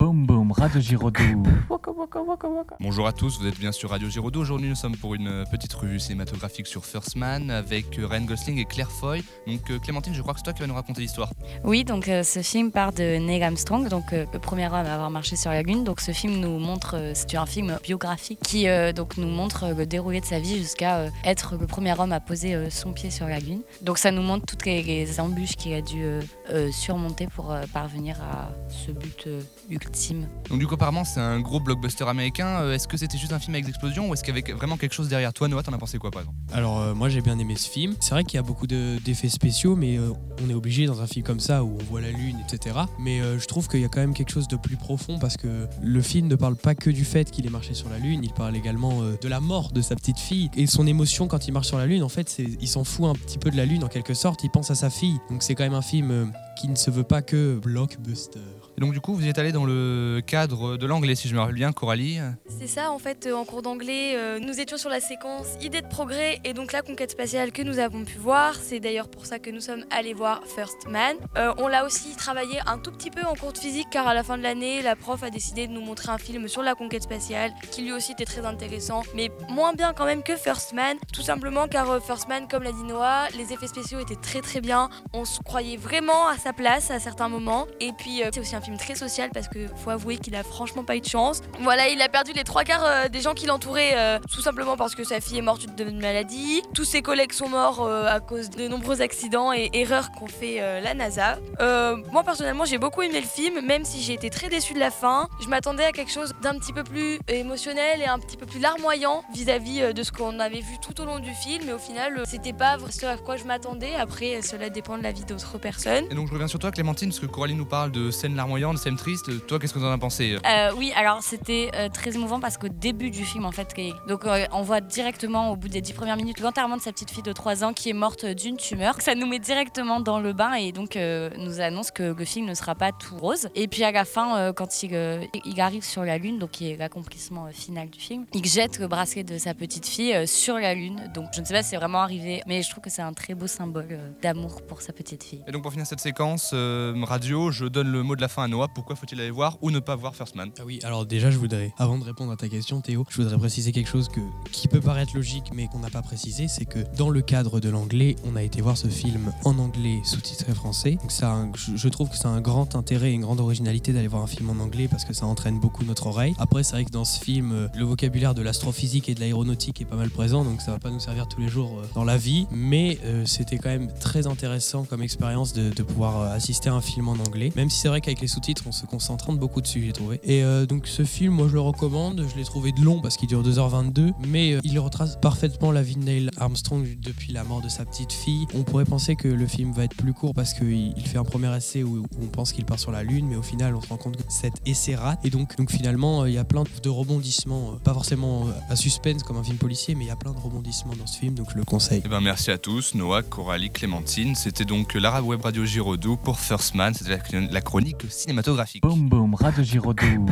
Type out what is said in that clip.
Boum boum, Radio Giraudoux. Bonjour à tous, vous êtes bien sur Radio Giraudoux. Aujourd'hui, nous sommes pour une petite revue cinématographique sur First Man avec Ryan Gosling et Claire Foy. Donc, euh, Clémentine, je crois que c'est toi qui vas nous raconter l'histoire. Oui, donc euh, ce film part de Neil Armstrong, donc euh, le premier homme à avoir marché sur la Lune. Donc ce film nous montre, euh, c'est un film biographique qui euh, donc nous montre euh, le déroulé de sa vie jusqu'à euh, être le premier homme à poser euh, son pied sur la Lune. Donc ça nous montre toutes les, les embûches qu'il a dû euh, euh, surmonter pour euh, parvenir à ce but euh, ultime. Donc, du coup, apparemment, c'est un gros blockbuster américain. Euh, Est-ce que c'était juste un film avec des explosions ou est-ce qu'il y avait vraiment quelque chose derrière toi, Noah T'en as pensé quoi, par exemple? Alors euh, moi j'ai bien aimé ce film. C'est vrai qu'il y a beaucoup de- d'effets spéciaux, mais euh, on est obligé dans un film comme ça où on voit la lune, etc. Mais je trouve qu'il y a quand même quelque chose de plus profond parce que le film ne parle pas que du fait qu'il ait marché sur la lune, il parle également de la mort de sa petite fille et son émotion quand il marche sur la lune. En fait, il s'en fout un petit peu de la lune en quelque sorte. Il pense à sa fille. Donc c'est quand même un film qui ne se veut pas que blockbuster. Et donc, du coup, vous êtes allé dans le cadre de l'anglais, si je me rappelle bien, Coralie. C'est ça, en fait, euh, en cours d'anglais, euh, nous étions sur la séquence idée de progrès et donc la conquête spatiale que nous avons pu voir. C'est d'ailleurs pour ça que nous sommes allés voir First Man. Euh, on l'a aussi travaillé un tout petit peu en cours de physique car à la fin de l'année, la prof a décidé de nous montrer un film sur la conquête spatiale qui lui aussi était très intéressant, mais moins bien quand même que First Man. Tout simplement car First Man, comme l'a dit Noah, les effets spéciaux étaient très très bien. On se croyait vraiment à sa place à certains moments. Et puis c'est aussi un film très social parce que faut avouer qu'il a franchement pas eu de chance. Voilà, il a perdu les trois quarts euh, des gens qui l'entouraient, euh, tout simplement parce que sa fille est morte d'une maladie. Tous ses collègues sont morts euh, à cause de nombreux accidents et erreurs qu'ont fait la NASA. Moi personnellement, j'ai beaucoup aimé le film, même si j'ai été très déçue de la fin. Je m'attendais à quelque chose d'un petit peu plus émotionnel et un petit peu plus larmoyant vis-à-vis de ce qu'on avait vu tout au long du film. Mais au final, c'était pas ce à quoi je m'attendais. Après, cela dépend de la vie d'autres personnes. Et donc, je reviens sur toi, Clémentine, parce que Coralie nous parle de scènes larmoyantes, de scènes tristes. Toi, qu'est-ce que t'en as pensé Euh, oui, alors c'était euh, très émouvant parce qu'au début du film, en fait, donc euh, on voit directement au bout des dix premières minutes l'enterrement de sa petite fille de 3 ans qui est morte d'une tumeur. Ça nous met directement dans le bain et donc euh, nous annonce que le film ne sera pas tout rose. Et puis à la fin, euh, quand il, euh, il arrive sur la lune, donc qui est l'accomplissement euh, final du film, il jette le bracelet de sa petite fille euh, sur la lune. Donc je ne sais pas si c'est vraiment arrivé, mais je trouve que c'est un très beau symbole euh, d'amour pour sa petite fille. Et donc, pour finir cette séquence euh, radio, je donne le mot de la fin à Noah. Pourquoi faut-il aller voir ou ne pas voir First Man? Ah oui, alors déjà, je voudrais, avant de répondre à ta question, Théo, je voudrais préciser quelque chose qui peut paraître logique, mais qu'on n'a pas précisé, c'est que dans le cadre de l'anglais, on a été voir ce film en anglais sous-titré français. Donc ça, a je, trouve que c'est un grand intérêt et une grande originalité d'aller voir un film en anglais parce que ça entraîne beaucoup notre oreille. Après, c'est vrai que dans ce film, euh, le vocabulaire de l'astrophysique et de l'aéronautique est pas mal présent, donc ça va pas nous servir tous les jours euh, dans la vie, mais euh, c'était quand même très intéressant comme expérience de, pouvoir assister à un film en anglais, même si c'est vrai qu'avec les sous-titres, on se concentre beaucoup dessus, j'ai trouvé. Et euh, donc ce film, moi je le recommande, je l'ai trouvé de long parce qu'il dure 2h22, mais euh, il retrace parfaitement la vie de Neil Armstrong depuis la mort de sa petite fille. On pourrait penser que le film va être plus court parce qu'il il fait un premier essai où, on pense qu'il part sur la Lune, mais au final on se rend compte que cet essai rate. Et donc, donc finalement, euh, il y a plein de rebondissements, pas forcément à suspense comme un film policier, mais il y a plein de rebondissements dans ce film, donc je le conseille. Eh ben, merci à tous, Noah, Coralie, Clémentine. C'était donc l'Arabe Web Radio Giraudoux pour First Man. C'était la chronique cinématographique. Boum boum, Radio Giraudoux.